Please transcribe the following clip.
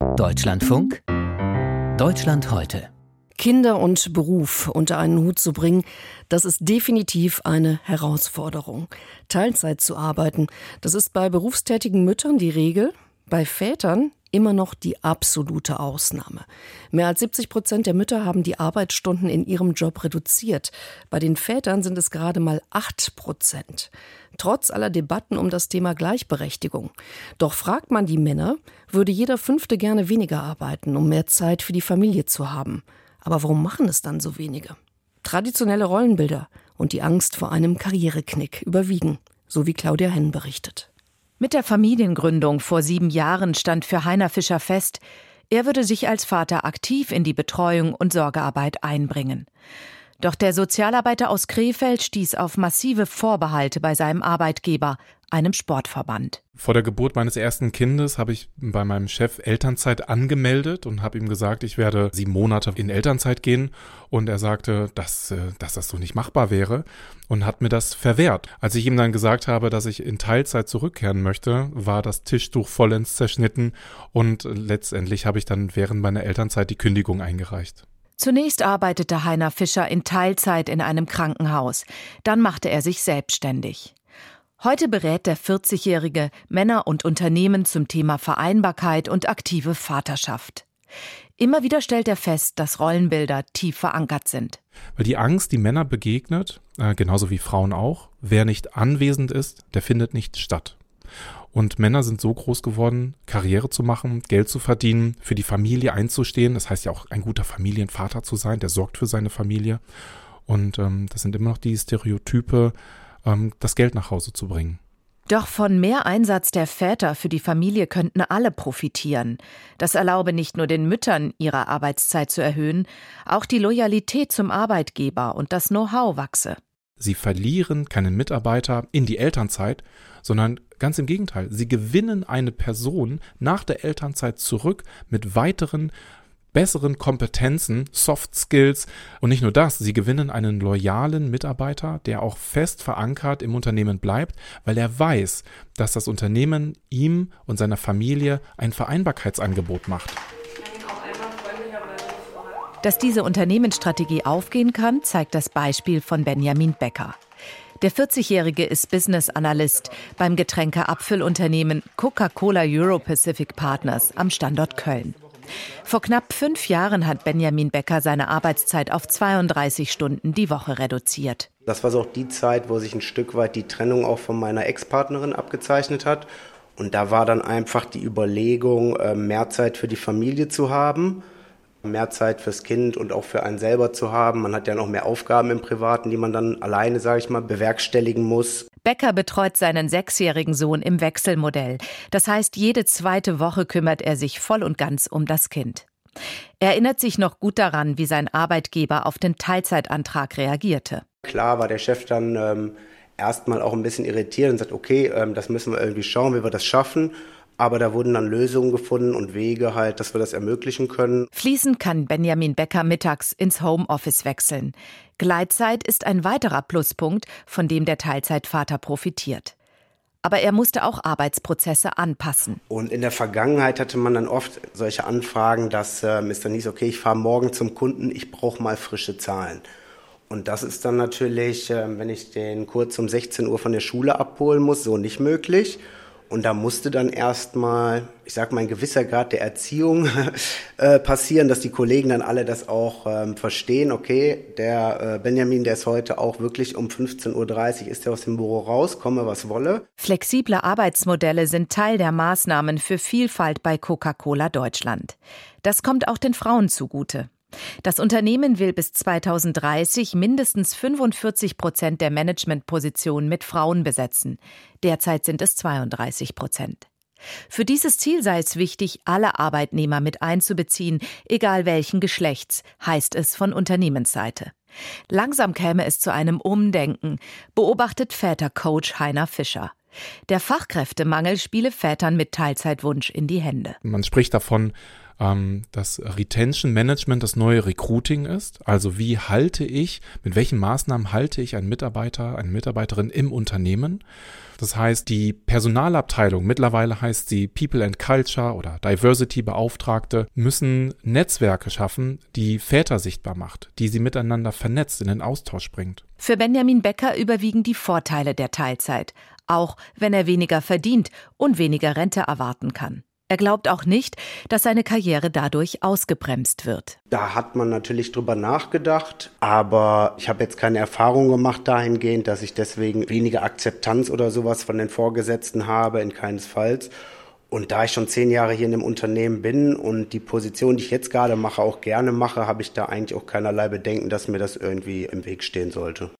Deutschlandfunk Deutschland heute. Kinder und Beruf unter einen Hut zu bringen, das ist definitiv eine Herausforderung. Teilzeit zu arbeiten, das ist bei berufstätigen Müttern die Regel, bei Vätern immer noch die absolute Ausnahme. Mehr als 70 Prozent der Mütter haben die Arbeitsstunden in ihrem Job reduziert. Bei den Vätern sind es gerade mal 8 Prozent. Trotz aller Debatten um das Thema Gleichberechtigung. Doch fragt man die Männer, würde jeder Fünfte gerne weniger arbeiten, um mehr Zeit für die Familie zu haben. Aber warum machen es dann so wenige? Traditionelle Rollenbilder und die Angst vor einem Karriereknick überwiegen, so wie Claudia Henn berichtet. Mit der Familiengründung vor sieben Jahren stand für Heiner Fischer fest, er würde sich als Vater aktiv in die Betreuung und Sorgearbeit einbringen. Doch der Sozialarbeiter aus Krefeld stieß auf massive Vorbehalte bei seinem Arbeitgeber, einem Sportverband. Vor der Geburt meines ersten Kindes habe ich bei meinem Chef Elternzeit angemeldet und habe ihm gesagt, ich werde sieben Monate in Elternzeit gehen. Und er sagte, dass, äh, dass das so nicht machbar wäre und hat mir das verwehrt. Als ich ihm dann gesagt habe, dass ich in Teilzeit zurückkehren möchte, war das Tischtuch vollends zerschnitten und letztendlich habe ich dann während meiner Elternzeit die Kündigung eingereicht. Zunächst arbeitete Heiner Fischer in Teilzeit in einem Krankenhaus. Dann machte er sich selbstständig. Heute berät der 40-Jährige Männer und Unternehmen zum Thema Vereinbarkeit und aktive Vaterschaft. Immer wieder stellt er fest, dass Rollenbilder tief verankert sind. Weil die Angst, die Männer begegnet, äh, genauso wie Frauen auch, wer nicht anwesend ist, der findet nicht statt. Und Männer sind so groß geworden, Karriere zu machen, Geld zu verdienen, für die Familie einzustehen. Das heißt ja auch ein guter Familienvater zu sein, der sorgt für seine Familie. Und ähm, das sind immer noch die Stereotype, ähm, das Geld nach Hause zu bringen. Doch von mehr Einsatz der Väter für die Familie könnten alle profitieren. Das erlaube nicht nur den Müttern, ihre Arbeitszeit zu erhöhen, auch die Loyalität zum Arbeitgeber und das Know-how wachse. Sie verlieren keinen Mitarbeiter in die Elternzeit, sondern ganz im Gegenteil, sie gewinnen eine Person nach der Elternzeit zurück mit weiteren besseren Kompetenzen, Soft Skills und nicht nur das, sie gewinnen einen loyalen Mitarbeiter, der auch fest verankert im Unternehmen bleibt, weil er weiß, dass das Unternehmen ihm und seiner Familie ein Vereinbarkeitsangebot macht. Dass diese Unternehmensstrategie aufgehen kann, zeigt das Beispiel von Benjamin Becker. Der 40-Jährige ist Business Analyst beim Getränkeabfüllunternehmen Coca-Cola Euro Pacific Partners am Standort Köln. Vor knapp fünf Jahren hat Benjamin Becker seine Arbeitszeit auf 32 Stunden die Woche reduziert. Das war so auch die Zeit, wo sich ein Stück weit die Trennung auch von meiner Ex-Partnerin abgezeichnet hat. Und da war dann einfach die Überlegung, äh, mehr Zeit für die Familie zu haben, mehr Zeit fürs Kind und auch für einen selber zu haben. Man hat ja noch mehr Aufgaben im Privaten, die man dann alleine, sage ich mal, bewerkstelligen muss. Becker betreut seinen sechsjährigen Sohn im Wechselmodell. Das heißt, jede zweite Woche kümmert er sich voll und ganz um das Kind. Er erinnert sich noch gut daran, wie sein Arbeitgeber auf den Teilzeitantrag reagierte. Klar war der Chef dann ähm, erstmal auch ein bisschen irritiert und sagt, okay, ähm, das müssen wir irgendwie schauen, wie wir das schaffen. Aber da wurden dann Lösungen gefunden und Wege halt, dass wir das ermöglichen können. Fließend kann Benjamin Becker mittags ins Homeoffice wechseln. Gleitzeit ist ein weiterer Pluspunkt, von dem der Teilzeitvater profitiert. Aber er musste auch Arbeitsprozesse anpassen. Und in der Vergangenheit hatte man dann oft solche Anfragen, dass äh, es dann hieß, okay, ich fahre morgen zum Kunden, ich brauche mal frische Zahlen. Und das ist dann natürlich, äh, wenn ich den kurz um 16 Uhr von der Schule abholen muss, so nicht möglich. Und da musste dann erstmal, ich sag mal, ein gewisser Grad der Erziehung äh, passieren, dass die Kollegen dann alle das auch ähm, verstehen. Okay, der äh, Benjamin, der ist heute auch wirklich um 15.30 Uhr, ist er aus dem Büro raus, komme was wolle. Flexible Arbeitsmodelle sind Teil der Maßnahmen für Vielfalt bei Coca-Cola Deutschland. Das kommt auch den Frauen zugute. Das Unternehmen will bis 2030 mindestens 45 Prozent der Managementpositionen mit Frauen besetzen. Derzeit sind es 32 Prozent. Für dieses Ziel sei es wichtig, alle Arbeitnehmer mit einzubeziehen, egal welchen Geschlechts, heißt es von Unternehmensseite. Langsam käme es zu einem Umdenken, beobachtet Vätercoach Heiner Fischer. Der Fachkräftemangel spiele Vätern mit Teilzeitwunsch in die Hände. Man spricht davon, ähm, dass Retention Management das neue Recruiting ist. Also wie halte ich, mit welchen Maßnahmen halte ich einen Mitarbeiter, eine Mitarbeiterin im Unternehmen? Das heißt, die Personalabteilung, mittlerweile heißt sie People and Culture oder Diversity Beauftragte, müssen Netzwerke schaffen, die Väter sichtbar macht, die sie miteinander vernetzt, in den Austausch bringt. Für Benjamin Becker überwiegen die Vorteile der Teilzeit, auch wenn er weniger verdient und weniger Rente erwarten kann. Er glaubt auch nicht, dass seine Karriere dadurch ausgebremst wird. Da hat man natürlich drüber nachgedacht, aber ich habe jetzt keine Erfahrung gemacht dahingehend, dass ich deswegen weniger Akzeptanz oder sowas von den Vorgesetzten habe, in keinesfalls. Und da ich schon zehn Jahre hier in dem Unternehmen bin und die Position, die ich jetzt gerade mache, auch gerne mache, habe ich da eigentlich auch keinerlei Bedenken, dass mir das irgendwie im Weg stehen sollte.